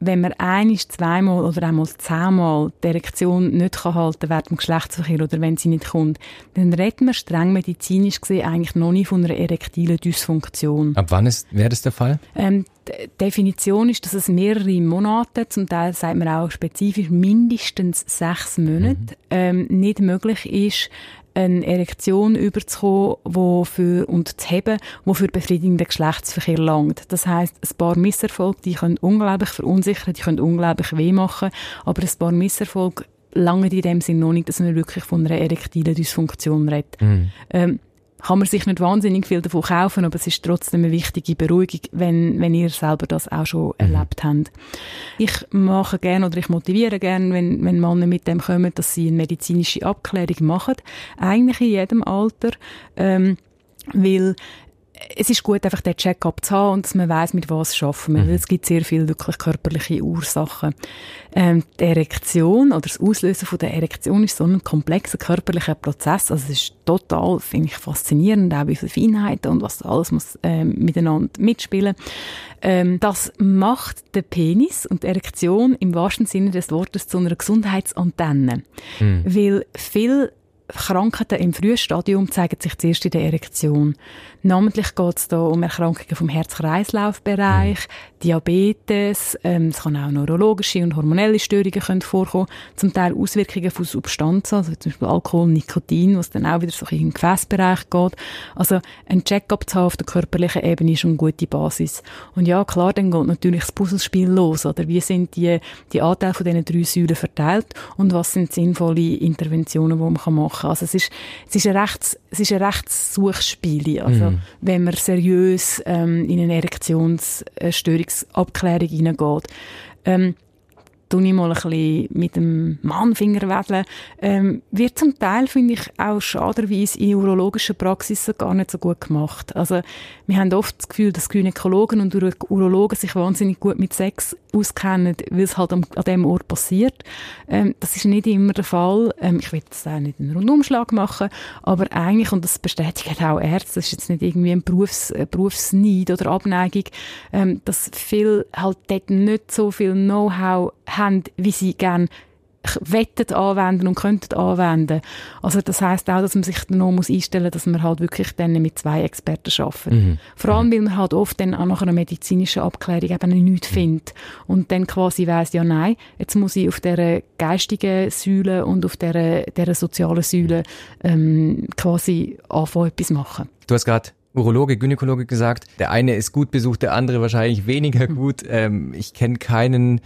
wenn man ein, zweimal oder einmal zehnmal die Erektion nicht kann halten während dem Geschlechtsverkehr oder wenn sie nicht kommt, dann reden wir streng medizinisch gesehen eigentlich noch nicht von einer erektilen Dysfunktion. Ab wann wäre das der Fall? Ähm, die Definition ist, dass es mehrere Monate, zum Teil sagt man auch spezifisch mindestens sechs Monate, mhm. ähm, nicht möglich ist, eine Erektion überzukommen wo für, und zu haben, die für befriedigenden Geschlechtsverkehr langt. Das heißt, ein paar Misserfolge, die können unglaublich verunsichern, die können unglaublich weh machen, aber ein paar Misserfolge lange in dem Sinne noch nicht, dass man wirklich von einer erektilen Dysfunktion redet. Mhm. Ähm, kann man sich nicht wahnsinnig viel davon kaufen, aber es ist trotzdem eine wichtige Beruhigung, wenn, wenn ihr selber das auch schon mhm. erlebt habt. Ich mache gerne oder ich motiviere gerne, wenn, wenn Männer mit dem kommen, dass sie eine medizinische Abklärung machen. Eigentlich in jedem Alter. Ähm, weil es ist gut, einfach den Check-up zu haben und dass man weiß, mit was schaffen wir. Mhm. Es gibt sehr viele wirklich körperliche Ursachen. Ähm, die Erektion oder das Auslösen von der Erektion ist so ein komplexer körperlicher Prozess. Also es ist total, finde ich, faszinierend, auch wie viele Feinheiten und was alles muss ähm, miteinander mitspielen. Ähm, das macht den Penis und die Erektion im wahrsten Sinne des Wortes zu einer Gesundheitsantenne. Mhm. Weil viel Krankheiten im Frühstadium zeigen sich zuerst in der Erektion. Namentlich geht es um Erkrankungen vom Herz-Kreislauf-Bereich, mhm. Diabetes, ähm, es kann auch neurologische und hormonelle Störungen können vorkommen, zum Teil Auswirkungen von Substanzen, also zum Beispiel Alkohol, Nikotin, was dann auch wieder so in den Gefäßbereich geht. Also ein Check-up zu haben auf der körperlichen Ebene ist eine gute Basis. Und ja, klar, dann geht natürlich das Puzzlespiel los, oder wie sind die, die Anteile von diesen drei Säulen verteilt und was sind sinnvolle Interventionen, die man machen kann. Also es ist, es ist ein rechts, es ist ein rechts Suchspiel, also mhm. Wenn man seriös ähm, in eine Erektionsstörungsabklärung hineingeht. Ähm, tue ich mal ein bisschen mit dem Mannfinger wedeln. Ähm, wird zum Teil, finde ich, auch schaderweise in urologischen Praxisen gar nicht so gut gemacht. Also, wir haben oft das Gefühl, dass Gynäkologen und Urologen sich wahnsinnig gut mit Sex auskennen, weil es halt an, an dem Ort passiert. Ähm, das ist nicht immer der Fall. Ähm, ich will das auch nicht einen Rundumschlag machen, aber eigentlich, und das bestätigen auch Ärzte, das ist jetzt nicht irgendwie ein Berufs, ein Berufsneid oder Abneigung, ähm, dass viel halt dort nicht so viel Know-how haben, wie sie gerne wettet anwenden und könnten anwenden. Also das heißt auch, dass man sich dann noch muss einstellen, dass man halt wirklich dann mit zwei Experten arbeitet. Mhm. Vor allem, weil man halt oft dann auch nach einer medizinischen Abklärung eben nichts mhm. findet und dann quasi weiss, ja nein, jetzt muss ich auf der geistigen Säule und auf der, der sozialen Säule ähm, quasi anfangen, etwas machen. Du hast gerade Urologe, Gynäkologe gesagt, der eine ist gut besucht, der andere wahrscheinlich weniger gut. Ähm, ich kenne keinen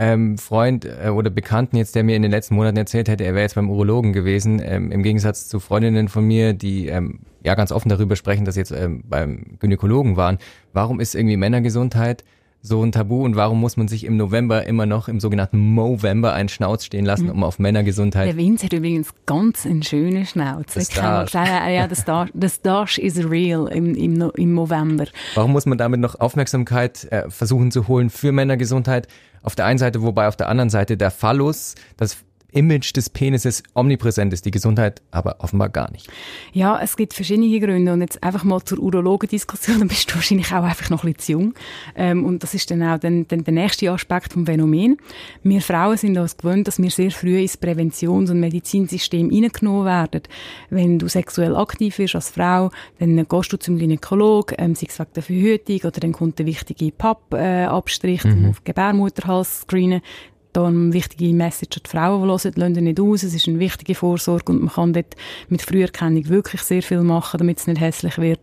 ähm, Freund äh, oder Bekannten jetzt, der mir in den letzten Monaten erzählt hätte, er wäre jetzt beim Urologen gewesen, ähm, im Gegensatz zu Freundinnen von mir, die ähm, ja ganz offen darüber sprechen, dass sie jetzt ähm, beim Gynäkologen waren. Warum ist irgendwie Männergesundheit so ein Tabu und warum muss man sich im November immer noch im sogenannten Movember einen Schnauz stehen lassen, mhm. um auf Männergesundheit? Der Vince hat übrigens ganz einen schönen Schnauz. Das Starsch. Ja, das Starsch, das Starsch is real im, im, im November. Warum muss man damit noch Aufmerksamkeit äh, versuchen zu holen für Männergesundheit? Auf der einen Seite, wobei auf der anderen Seite der Phallus, das Image des Penises omnipräsent ist, die Gesundheit aber offenbar gar nicht. Ja, es gibt verschiedene Gründe und jetzt einfach mal zur Urologendiskussion, dann bist du wahrscheinlich auch einfach noch ein bisschen zu jung ähm, und das ist dann auch dann, dann der nächste Aspekt vom Phänomen. Wir Frauen sind uns gewöhnt, dass wir sehr früh ins Präventions- und Medizinsystem hineingenommen werden. Wenn du sexuell aktiv bist als Frau, dann gehst du zum Gynäkolog, ähm, sei es wegen der Verhütung oder dann kommt der wichtige Pappabstrich äh, mhm. auf Gebärmutterhals screenen da eine wichtige Message an die Frauen, die hören, lassen nicht aus. Es ist eine wichtige Vorsorge und man kann dort mit Früherkennung wirklich sehr viel machen, damit es nicht hässlich wird.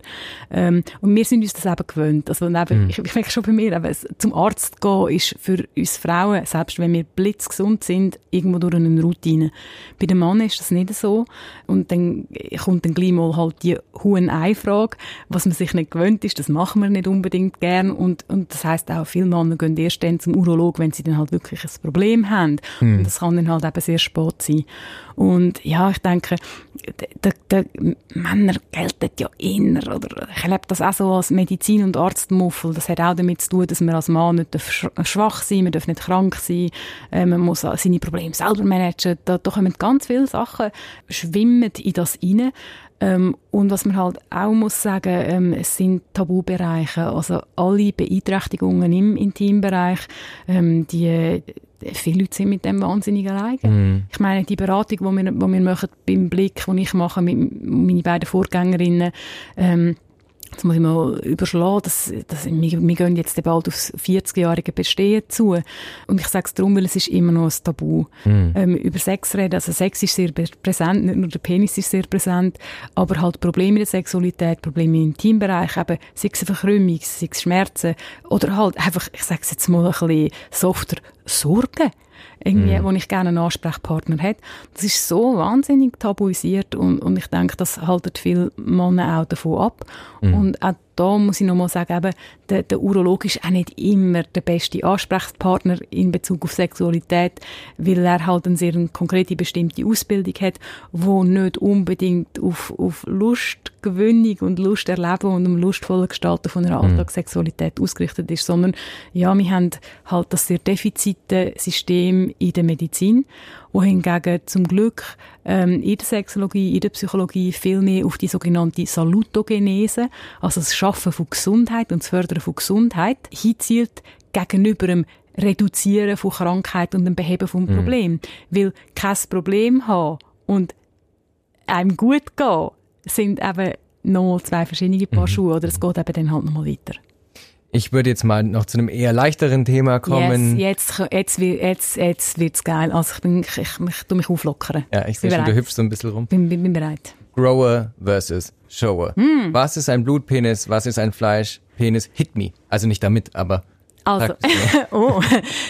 Ähm, und wir sind uns das eben gewöhnt. Also eben, mhm. ich, ich merke schon bei mir, eben, zum Arzt gehen ist für uns Frauen, selbst wenn wir blitzgesund sind, irgendwo durch eine Routine. Bei den Männern ist das nicht so. Und dann kommt dann gleich mal halt die hohen Einfrage, was man sich nicht gewöhnt ist, das machen wir nicht unbedingt gern. Und, und das heisst auch, viele Männer gehen erst dann zum Urolog, wenn sie dann halt wirklich ein Problem Problem haben. Mhm. Und das kann dann halt eben sehr spät sein. Und ja, ich denke, der, der Männer gelten ja inner, oder ich erlebe das auch so als Medizin- und Arztmuffel. Das hat auch damit zu tun, dass man als Mann nicht schwach sein man darf nicht krank sein, äh, man muss seine Probleme selber managen. Da, da kommen ganz viele Sachen, schwimmen in das rein. Ähm, und was man halt auch muss sagen, ähm, es sind Tabubereiche, also alle Beeinträchtigungen im Intimbereich, ähm, die viele Leute sind mit dem wahnsinnig alleine. Mm. Ich meine, die Beratung, die wir, die wir machen beim Blick, die ich mache mit meinen beiden Vorgängerinnen, ähm, Jetzt muss ich mal überschlagen, das, das, wir, wir gehen jetzt bald aufs 40-jährige Bestehen zu. Und ich sage es darum, weil es ist immer noch ein Tabu. Mm. Ähm, über Sex reden, also Sex ist sehr präsent, nicht nur der Penis ist sehr präsent, aber halt Probleme in der Sexualität, Probleme im Teambereich, eben sei es Verkrümmung, sei es Schmerzen oder halt einfach, ich sage es jetzt mal ein bisschen softer, Sorgen irgendwie, mm. wo ich gerne einen Ansprechpartner hätte. Das ist so wahnsinnig tabuisiert und, und ich denke, das haltet viele Männer auch davon ab. Mm. Und auch da muss ich nochmal sagen, eben, der, der Urolog ist auch nicht immer der beste Ansprechpartner in Bezug auf Sexualität, weil er halt eine sehr konkrete, bestimmte Ausbildung hat, wo nicht unbedingt auf, auf Lustgewinnung und Lust erleben und um lustvollen Gestalten von einer mhm. Alltagssexualität ausgerichtet ist, sondern ja, wir haben halt das sehr defizite System in der Medizin wohingegen zum Glück ähm, in der Sexologie, in der Psychologie viel mehr auf die sogenannte Salutogenese, also das Schaffen von Gesundheit und das Fördern von Gesundheit, hinzielt gegenüber dem Reduzieren von Krankheit und dem Beheben von mhm. Problem. Mhm. Weil kein Problem haben und einem gut gehen, sind eben noch zwei verschiedene Paar mhm. Schuhe, oder es geht eben dann halt nochmal weiter. Ich würde jetzt mal noch zu einem eher leichteren Thema kommen. Yes, jetzt, jetzt, jetzt, jetzt wird's geil. Also ich bin, ich, ich, ich tu mich auflockern. Ja, ich sehe schon, du hüpfst so ein bisschen rum. Bin, bin, bin bereit. Grower versus Shower. Mm. Was ist ein Blutpenis? Was ist ein Fleischpenis? Hit me. Also nicht damit, aber also, oh,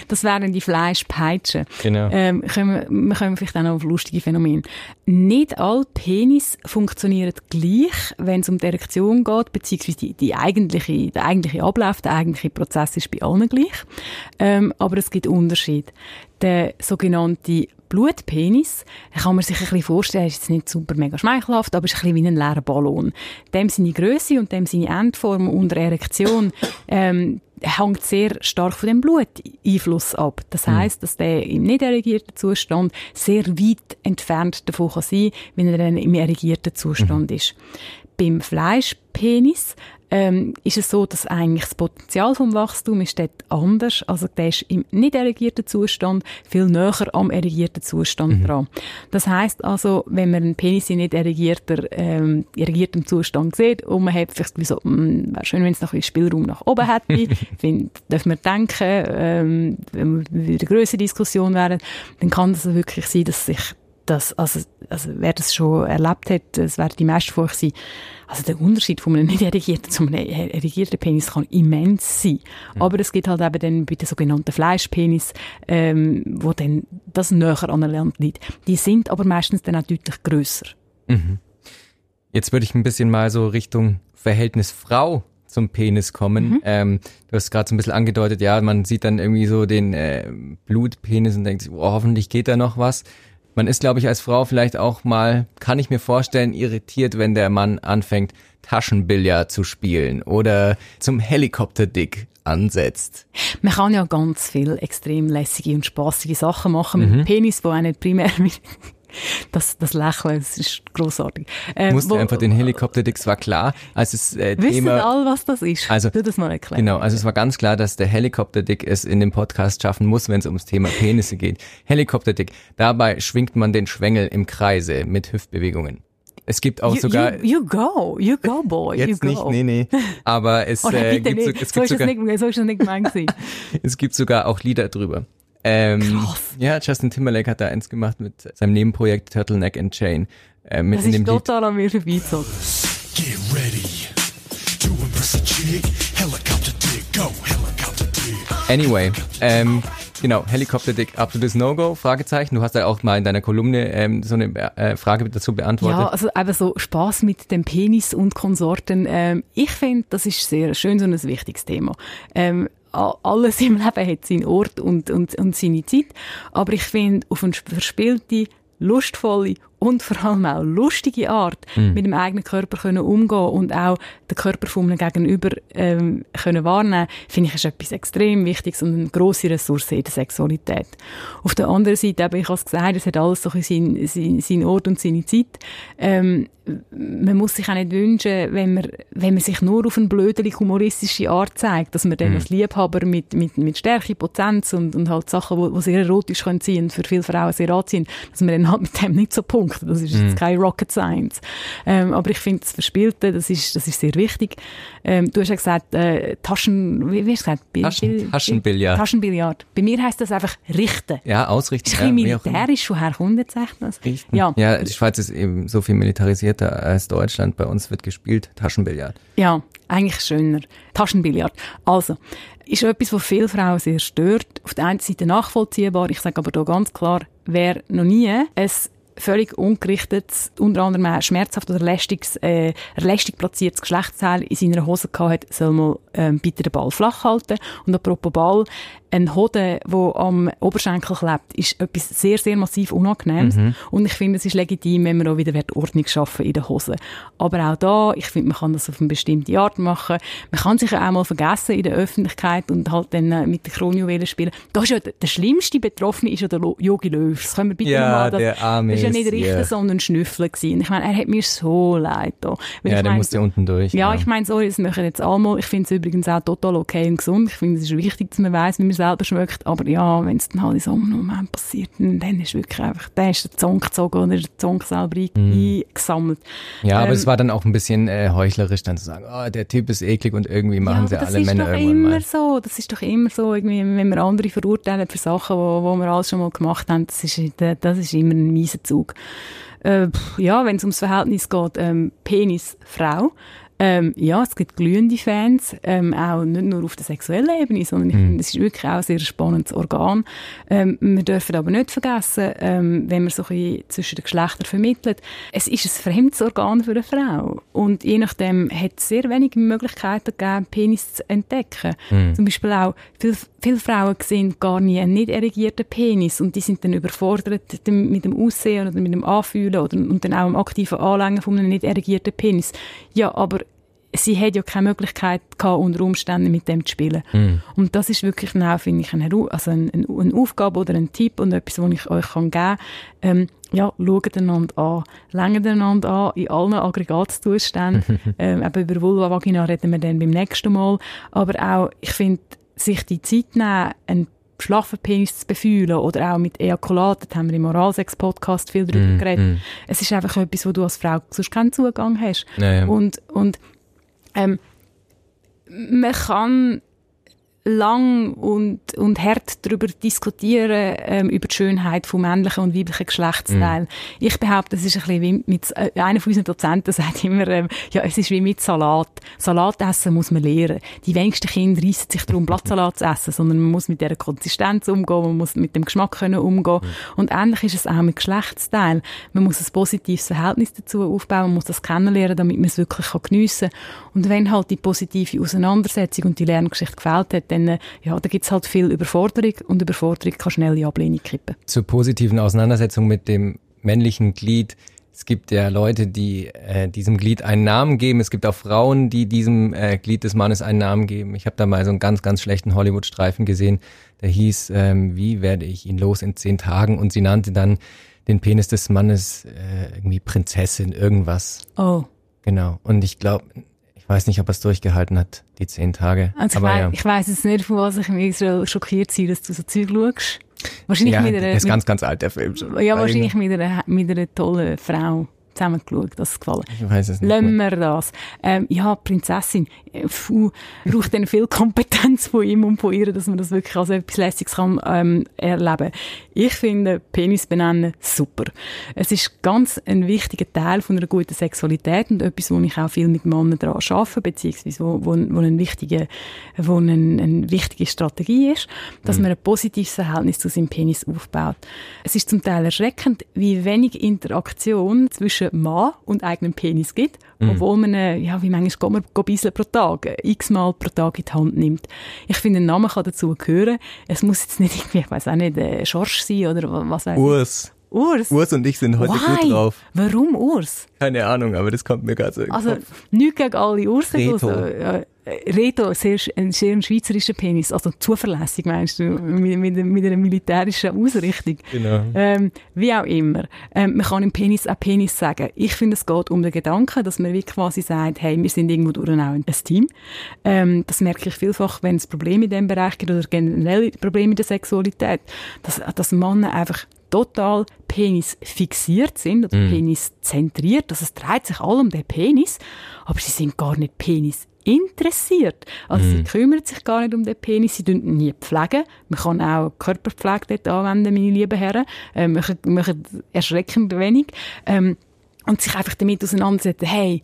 das wären die Fleischpeitschen. Genau. Ähm, können wir, kommen vielleicht auch noch auf lustige Phänomene. Nicht alle Penis funktionieren gleich, wenn es um die Erektion geht, beziehungsweise die, die eigentliche, der eigentliche Ablauf, der eigentliche Prozess ist bei allen gleich. Ähm, aber es gibt Unterschiede. Der sogenannte Blutpenis, kann man sich ein bisschen vorstellen, ist jetzt nicht super mega schmeichelhaft, aber ist ein bisschen wie ein leerer Ballon. Dem seine Größe und dem seine Endform unter Erektion, ähm, hängt sehr stark von dem Bluteinfluss ab. Das heißt, dass der im nicht erregierten Zustand sehr weit entfernt davon kann sein, wenn er dann im erregierten Zustand mhm. ist. Beim Fleischpenis ähm, ist es so, dass eigentlich das Potenzial vom Wachstum ist dort anders. Also der ist im nicht erregierten Zustand viel näher am erregierten Zustand mhm. dran. Das heißt also, wenn man einen Penis in nicht erregierter, ähm, erregiertem Zustand sieht und man hat vielleicht so, hm, wäre schön, wenn es noch ein bisschen Spielraum nach oben hätte, find, darf man denken, ähm, wenn wir eine größere Diskussion wären, dann kann es wirklich sein, dass sich das, also, also wer das schon erlebt hat, es wäre die meiste von euch sein, also der Unterschied von einem nicht erregierten zu einem erregierten Penis kann immens sein. Mhm. Aber es gibt halt eben dann bei den sogenannten Fleischpenis, ähm, wo dann das näher aneinander liegt. Die sind aber meistens dann auch deutlich grösser. Mhm. Jetzt würde ich ein bisschen mal so Richtung Verhältnis Frau zum Penis kommen. Mhm. Ähm, du hast gerade so ein bisschen angedeutet, ja, man sieht dann irgendwie so den äh, Blutpenis und denkt sich, oh, hoffentlich geht da noch was. Man ist, glaube ich, als Frau vielleicht auch mal, kann ich mir vorstellen, irritiert, wenn der Mann anfängt, Taschenbillard zu spielen oder zum Helikopterdick ansetzt. Man kann ja ganz viel extrem lässige und spaßige Sachen machen mit mhm. dem Penis, wo auch nicht primär das, das Lächeln, das ist großartig. Ähm, Musste einfach den Helikopter, das war klar, als es äh, Wissen Thema, alle, was das ist? Also, du das mal erklären. Genau, also es war ganz klar, dass der Helikopterdick es in dem Podcast schaffen muss, wenn es ums Thema Penisse geht. Helikopterdick, dabei schwingt man den Schwengel im Kreise mit Hüftbewegungen. Es gibt auch you, sogar. You, you, go, you go, boy. Jetzt you nicht, nee, nee. Aber es, äh, gibt, so, es gibt sogar. Nicht, so ist das nicht gemeint es gibt sogar auch Lieder drüber. Ähm, Krass. Ja, Justin Timberlake hat da eins gemacht mit seinem Nebenprojekt Turtleneck and Chain. Äh, mit das ist total an mir vorbeizogen. Get ready to impress a chick. Helicopter dick, go, helicopter dick. Anyway, ähm, genau, Helikopter Dick, absolutes No-Go, Fragezeichen. Du hast ja auch mal in deiner Kolumne ähm, so eine äh, Frage dazu beantwortet. Ja, also eben so Spaß mit dem Penis und Konsorten. Ähm, ich finde, das ist sehr schön, so ein wichtiges Thema. Ähm, alles im Leben hat seinen Ort und, und, und seine Zeit. Aber ich finde, auf eine verspielte, lustvolle und vor allem auch lustige Art mhm. mit dem eigenen Körper können umgehen und auch den Körper von einem Gegenüber ähm, können wahrnehmen, finde ich, ist etwas extrem Wichtiges und eine grosse Ressource in der Sexualität. Auf der anderen Seite, eben, ich habe es gesagt, es hat alles so seinen sein, sein Ort und seine Zeit. Ähm, man muss sich auch nicht wünschen, wenn man, wenn man sich nur auf eine blödliche, humoristische Art zeigt, dass man dann mhm. als Liebhaber mit, mit, mit Stärke, Potenz und, und halt Sachen, die sehr erotisch können sein und für viele Frauen sehr anziehen, dass man dann halt mit dem nicht so punktet. Das ist jetzt mhm. kein Rocket Science. Ähm, aber ich finde, das Verspielte, das ist, das ist sehr wichtig. Ähm, du hast ja gesagt, äh, Taschen, wie, wie hast du gesagt? Bil Taschen, Taschenbillard. Taschenbillard. Bei mir heisst das einfach richten. Ja, ausrichten. Ist ein ja, militärisch, woher kommt jetzt echt das? Richten. Ja. ja, die Schweiz ist eben so viel militarisiert etablierter als Deutschland. Bei uns wird gespielt Taschenbillard. Ja, eigentlich schöner. Taschenbillard. Also, ist etwas, was viele Frauen sehr stört. Auf der einen Seite nachvollziehbar. Ich sage aber hier ganz klar, wer noch nie ein völlig ungerichtet, unter anderem auch schmerzhaft oder lästiges, äh, lästig platziertes Geschlechtsteil in seiner Hose gehabt hat, soll mal ähm, bitte den Ball flach halten. Und apropos Ball, ein Hoden, der am Oberschenkel klebt, ist etwas sehr, sehr massiv Unangenehmes. Mhm. Und ich finde, es ist legitim, wenn man auch wieder Ordnung schaffen in der Hose. Aber auch da, ich finde, man kann das auf eine bestimmte Art machen. Man kann sich ja auch mal vergessen in der Öffentlichkeit und halt dann äh, mit den Kronjuwelen spielen. Da ist ja der schlimmste Betroffene ist ja der Yogi Löw. Das können wir bitte ja, mal, das, der das ist ja nicht Richter, yeah. sondern Schnüffler gewesen. Ich meine, er hat mir so leid da. Weil ja, der mein, musste unten durch. Ja, ja, ich meine, sorry, das machen jetzt alle Ich finde es übrigens auch total okay und gesund. Ich finde, es ist wichtig, dass man weiß, wie man selber schmeckt. Aber ja, wenn es dann halt in so einem Moment passiert, dann ist wirklich einfach, dann ist der Zong gezogen oder der Zong selber mm. eingesammelt. Ja, ähm, aber es war dann auch ein bisschen äh, heuchlerisch, dann zu sagen, oh, der Typ ist eklig und irgendwie machen ja, sie alle Männer irgendwann mal. So. Das ist doch immer so, irgendwie, wenn wir andere verurteilen für Sachen, wo, wo wir alles schon mal gemacht haben, das ist, das ist immer ein mieser Zug. Äh, ja, wenn es ums Verhältnis geht, ähm, Penis-Frau, ähm, ja, es gibt glühende Fans, ähm, auch nicht nur auf der sexuellen Ebene, sondern ich mhm. finde, es ist wirklich auch ein sehr spannendes Organ. Ähm, wir dürfen aber nicht vergessen, ähm, wenn man so ein bisschen zwischen den Geschlechtern vermittelt, es ist ein fremdes Organ für eine Frau. Und je nachdem hat es sehr wenige Möglichkeiten gegeben, Penis zu entdecken. Mhm. Zum Beispiel auch, viele, viele Frauen sehen gar nie einen nicht erregierten Penis und die sind dann überfordert mit dem Aussehen oder mit dem Anfühlen oder, und dann auch im aktiven Anlängen von einem nicht erregierten Penis. Ja, aber sie hat ja keine Möglichkeit gehabt, unter Umständen mit dem zu spielen. Mm. Und das ist wirklich auch, finde ich, eine, also eine, eine, Aufgabe oder ein Tipp und etwas, was ich euch geben kann. Ähm, ja, schaut einander an. Längen einander an in allen Aggregatzuständen. ähm, eben über Vulva, Vagina reden wir dann beim nächsten Mal. Aber auch, ich finde, sich die Zeit nehmen, einen schlaffen Penis zu befühlen oder auch mit Ejakulat, da haben wir im Oralsex-Podcast viel darüber mm, geredet. Mm. Es ist einfach etwas, wo du als Frau sonst keinen Zugang hast. Ja, ja. Und, und ähm, man kann lang und, und hart darüber diskutieren, ähm, über die Schönheit von männlichen und weiblichen Geschlechtsteilen. Mm. Ich behaupte, es ist ein bisschen wie mit, äh, einer von unseren Dozenten sagt immer, ähm, ja, es ist wie mit Salat. Salat essen muss man lernen. Die wenigsten Kinder reissen sich darum, Blattsalat zu essen, sondern man muss mit dieser Konsistenz umgehen, man muss mit dem Geschmack können umgehen. Mm. Und ähnlich ist es auch mit Geschlechtsteilen. Man muss ein positives Verhältnis dazu aufbauen, man muss das kennenlernen, damit man es wirklich geniessen kann. Und wenn halt die positive Auseinandersetzung und die Lerngeschichte gefällt hat, dann, ja, da gibt's halt viel Überforderung und Überforderung kann schnell in Ablehnung kippen. Zur positiven Auseinandersetzung mit dem männlichen Glied. Es gibt ja Leute, die äh, diesem Glied einen Namen geben. Es gibt auch Frauen, die diesem äh, Glied des Mannes einen Namen geben. Ich habe da mal so einen ganz, ganz schlechten Hollywood-Streifen gesehen. Der hieß, ähm, wie werde ich ihn los in zehn Tagen? Und sie nannte dann den Penis des Mannes äh, irgendwie Prinzessin, irgendwas. Oh. Genau. Und ich glaube, ich weiß nicht, ob er es durchgehalten hat, die zehn Tage. Also Aber ich, ja. ich weiß jetzt nicht, von was ich mich so schockiert bin, dass du so Zeug schaust. Wahrscheinlich ja, mit einer, der ist ganz, ganz alt, der Film schon. Ja, wahrscheinlich mit einer, mit einer tollen Frau zusammen geschaut, das ist gefallen. Ich weiß es nicht. Lassen wir das. Ähm, ja, Prinzessin, puh, braucht dann viel Kompetenz von ihm und von ihr, dass man das wirklich als etwas Lässiges kann, ähm, erleben. Ich finde Penis benennen super. Es ist ganz ein wichtiger Teil von einer guten Sexualität und etwas, wo ich auch viel mit Männern daran arbeite, beziehungsweise wo, wo, wo, eine, wichtige, wo eine, eine wichtige Strategie ist, dass mhm. man ein positives Verhältnis zu seinem Penis aufbaut. Es ist zum Teil erschreckend, wie wenig Interaktion zwischen zwischen Mann und eigenem Penis gibt, mhm. obwohl man, ja, wie manchmal geht man bisschen pro Tag, x-mal pro Tag in die Hand nimmt. Ich finde, ein Name kann dazu gehören. Es muss jetzt nicht irgendwie, ich weiß auch nicht, äh, Schorsch sein oder was weiß ich. Urs. Urs? Urs und ich sind heute Why? gut drauf. Warum Urs? Keine Ahnung, aber das kommt mir gerade so Also, nichts gegen alle Ursen. Reto. Also, äh, Reto, sehr, ein sehr schweizerischer Penis, also zuverlässig meinst du, mit, mit, mit einer militärischen Ausrichtung. Genau. Ähm, wie auch immer. Ähm, man kann im Penis auch Penis sagen. Ich finde, es geht um den Gedanken, dass man wie quasi sagt, hey, wir sind irgendwo durch auch ein Team. Ähm, das merke ich vielfach, wenn es Probleme in diesem Bereich gibt oder generell Probleme in der Sexualität, dass, dass Männer einfach total Penis fixiert sind oder Mhm. Penis zentriert. Also es dreht sich all um den Penis, aber sie sind gar nicht Penis interessiert. Also sie kümmern sich gar nicht um den Penis, sie tun ihn nie pflegen. Man kann auch Körperpflege dort anwenden, meine lieben Herren. Ähm, machen, machen erschreckend wenig. Ähm, und sich einfach damit auseinandersetzen, hey,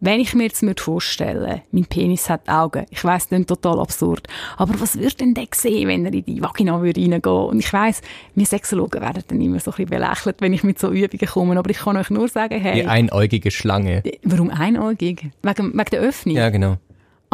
wenn ich mir jetzt mir vorstellen, mein Penis hat Augen, ich weiss, das ist total absurd, aber was würde denn der sehen, wenn er in die Vagina würde reingehen? Und ich weiss, wir Sexologen werden dann immer so ein bisschen belächelt, wenn ich mit so Übungen komme, aber ich kann euch nur sagen, hey, Die einäugige Schlange. warum einäugig? Wegen, wegen der Öffnung? Ja, genau.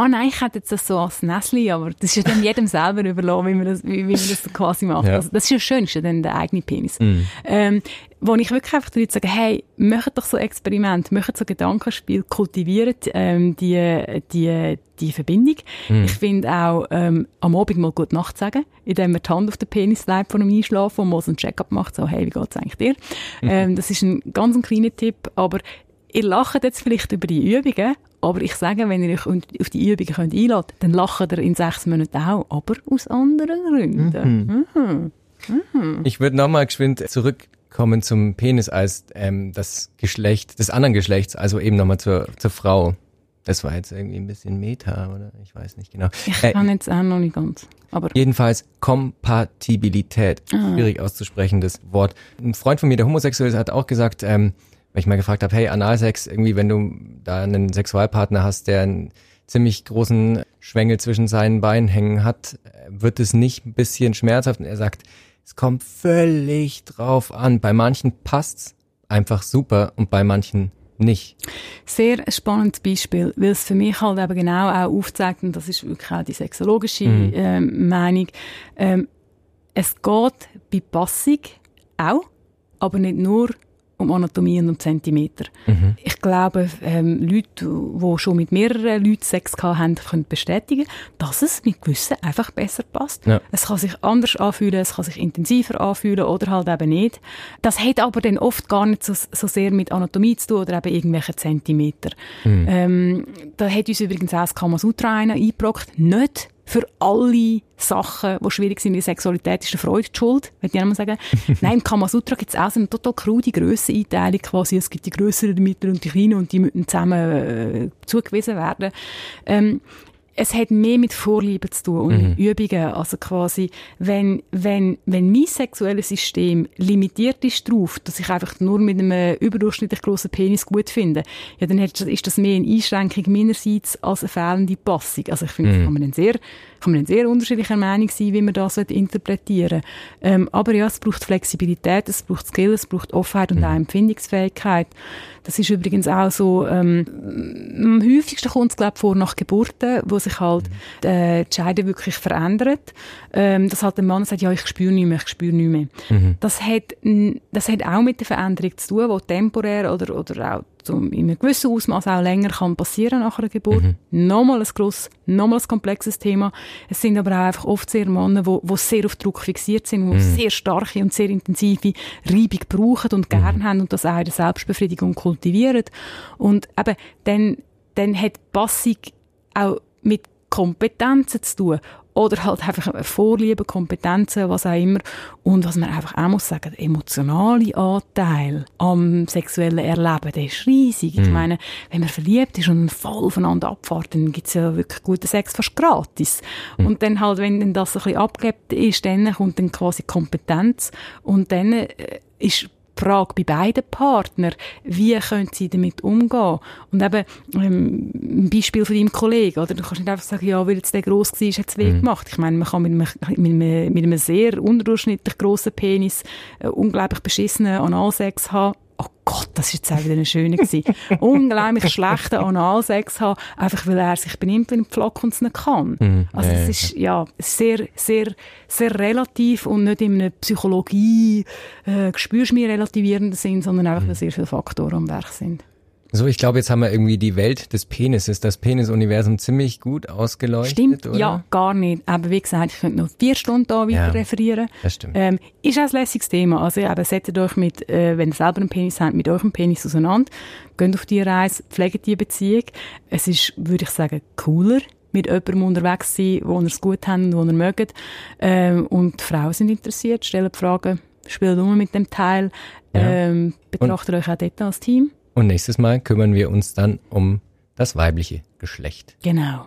Ah nein, ich hätte jetzt das so als Näsli, aber das ist ja dann jedem selber überlassen, wie man das, wie, wie man das quasi macht. Ja. Also, das ist ja schön, ist ja dann der eigene Penis. Mhm. Ähm, wo ich wirklich einfach die Leute sage, hey, macht doch so Experimente, macht so Gedankenspiel, kultiviert ähm, die, die, die Verbindung. Ich finde auch, ähm, am Abend mal gut Nacht sagen, indem man die Hand auf den Penis legt vor dem Einschlafen und mal so einen Check-up macht, so, hey, wie geht's eigentlich dir? Ähm, das ist ein ganz ein kleiner Tipp, aber ihr lacht jetzt vielleicht über die Übungen, aber ich sage, wenn ihr euch auf die Übungen könnt einladen dann lacht ihr in sechs Monaten auch, aber aus anderen Gründen. Mhm. Ich würde nochmal geschwind zurückkommen zum Penis als ähm, das Geschlecht des anderen Geschlechts, also eben nochmal zur, zur Frau. Das war jetzt irgendwie ein bisschen Meta, oder? Ich weiß nicht genau. Ich Äh, kann jetzt auch noch nicht ganz. Aber Jedenfalls Kompatibilität. Ah. Schwierig auszusprechendes Wort. Ein Freund von mir, der homosexuell ist, hat auch gesagt, ähm, weil ich mal gefragt habe, hey, Analsex, irgendwie, wenn du da einen Sexualpartner hast, der einen ziemlich großen Schwengel zwischen seinen Beinen hängen hat, äh, wird es nicht ein bisschen schmerzhaft? Und er sagt, es kommt völlig drauf an. Bei manchen passt's einfach super und bei manchen nicht. sehr spannendes Beispiel, weil es für mich halt eben genau auch aufzeigt, und das ist wirklich auch die sexologische ähm, Meinung, ähm, es geht bei Passung auch, aber nicht nur um Anatomie und um Zentimeter. Ich glaube, ähm, Leute, die schon mit mehreren Leuten Sex haben, können bestätigen, dass es mit gewissen einfach besser passt. Ja. Es kann sich anders anfühlen, es kann sich intensiver anfühlen oder halt eben nicht. Das hat aber dann oft gar nicht so, so sehr mit Anatomie zu tun oder eben irgendwelchen Zentimeter. Ähm, da hat uns übrigens auch das Kamasutra einer eingebrockt. Nicht für alle Sachen, die schwierig sind in der Sexualität, ist der Freude die schuld, würde ich einmal sagen. Nein, im Kamasutra gibt es auch so eine total krude Grösseneinteilung quasi. Es gibt die grösseren, die mittleren und die kleinen und die müssen zusammen äh, zugewiesen werden. Ähm, es hat mehr mit Vorlieben zu tun und mit Übungen. Also quasi, wenn, wenn, wenn mein sexuelles System limitiert ist darauf, dass ich einfach nur mit einem überdurchschnittlich grossen Penis gut finde, ja, dann ist das mehr eine Einschränkung meinerseits als eine fehlende Passung. Also ich finde, da kann man dann sehr, kann man dann sehr unterschiedlicher Meinung sein, wie man das interpretieren ähm, Aber ja, es braucht Flexibilität, es braucht Skill, es braucht Offenheit und auch Empfindungsfähigkeit. Das ist übrigens auch so, ähm, am häufigsten kommt es, glaube ich, vor nach Geburten, wo sich halt äh, die Scheide wirklich verändert. Ähm, dass halt der Mann sagt, ja, ich spüre nicht mehr, ich spüre nicht mehr. Das, hat, das hat auch mit der Veränderung zu tun, die temporär oder, oder auch zum, in einem gewissen Ausmaß auch länger kann passieren nach einer Geburt. Nochmal ein grosses, nochmal ein komplexes Thema. Es sind aber auch einfach oft sehr Männer, die, die sehr auf Druck fixiert sind, die sehr starke und sehr intensive Reibung brauchen und gern haben und das auch in der Selbstbefriedigung kultivieren. Und eben, dann, dann hat Passung auch mit Kompetenzen zu tun. Oder halt einfach Vorlieben, Kompetenzen, was auch immer. Und was man einfach auch muss sagen, der emotionale Anteil am sexuellen Erleben, der ist riesig. Ich meine, wenn man verliebt ist und voll aufeinander abfährt, dann gibt's ja wirklich guten Sex fast gratis. Und dann halt, wenn dann das ein bisschen abgelebt ist, dann kommt dann quasi Kompetenz und dann äh, ist die Frage bei beiden Partnern, wie können sie damit umgehen? Und eben, ähm, ein Beispiel von deinem Kollegen, oder? Du kannst nicht einfach sagen, ja, weil jetzt der gross war, hat es weh gemacht. Ich meine, man kann mit einem, mit einem, mit einem sehr unterdurchschnittlich grossen Penis äh, unglaublich beschissenen Analsex haben, oh Gott, das ist jetzt auch wieder eine schöne gewesen. Unglaublich schlechten Analsex haben, einfach weil er sich benimmt wie ein Pflock und es nicht kann. Mhm. Also es ist, ja, sehr, sehr, sehr relativ und nicht in einer Psychologie, äh, spürst mir relativierenden Sinn, sondern einfach, mhm. weil sehr viele Faktoren am Werk sind. So, ich glaube, jetzt haben wir irgendwie die Welt des Penises, das Penisuniversum ziemlich gut ausgeleuchtet. Stimmt, oder? ja, gar nicht. Aber wie gesagt, ich könnte noch vier Stunden da weiter ja, referieren. Das stimmt. Ähm, ist auch ein lässiges Thema. Also eben, setzt euch mit, äh, wenn ihr selber einen Penis habt, mit eurem Penis auseinander. Geht auf die Reise, pflegt die Beziehung. Es ist, würde ich sagen, cooler mit jemandem unterwegs sein, wo ihr es gut habt, wo ihr mögt. Ähm, und die Frauen sind interessiert, stellen Fragen, spielen um mit dem Teil, ähm, betrachtet euch auch dort als Team. Und nächstes Mal kümmern wir uns dann um das weibliche Geschlecht. Genau.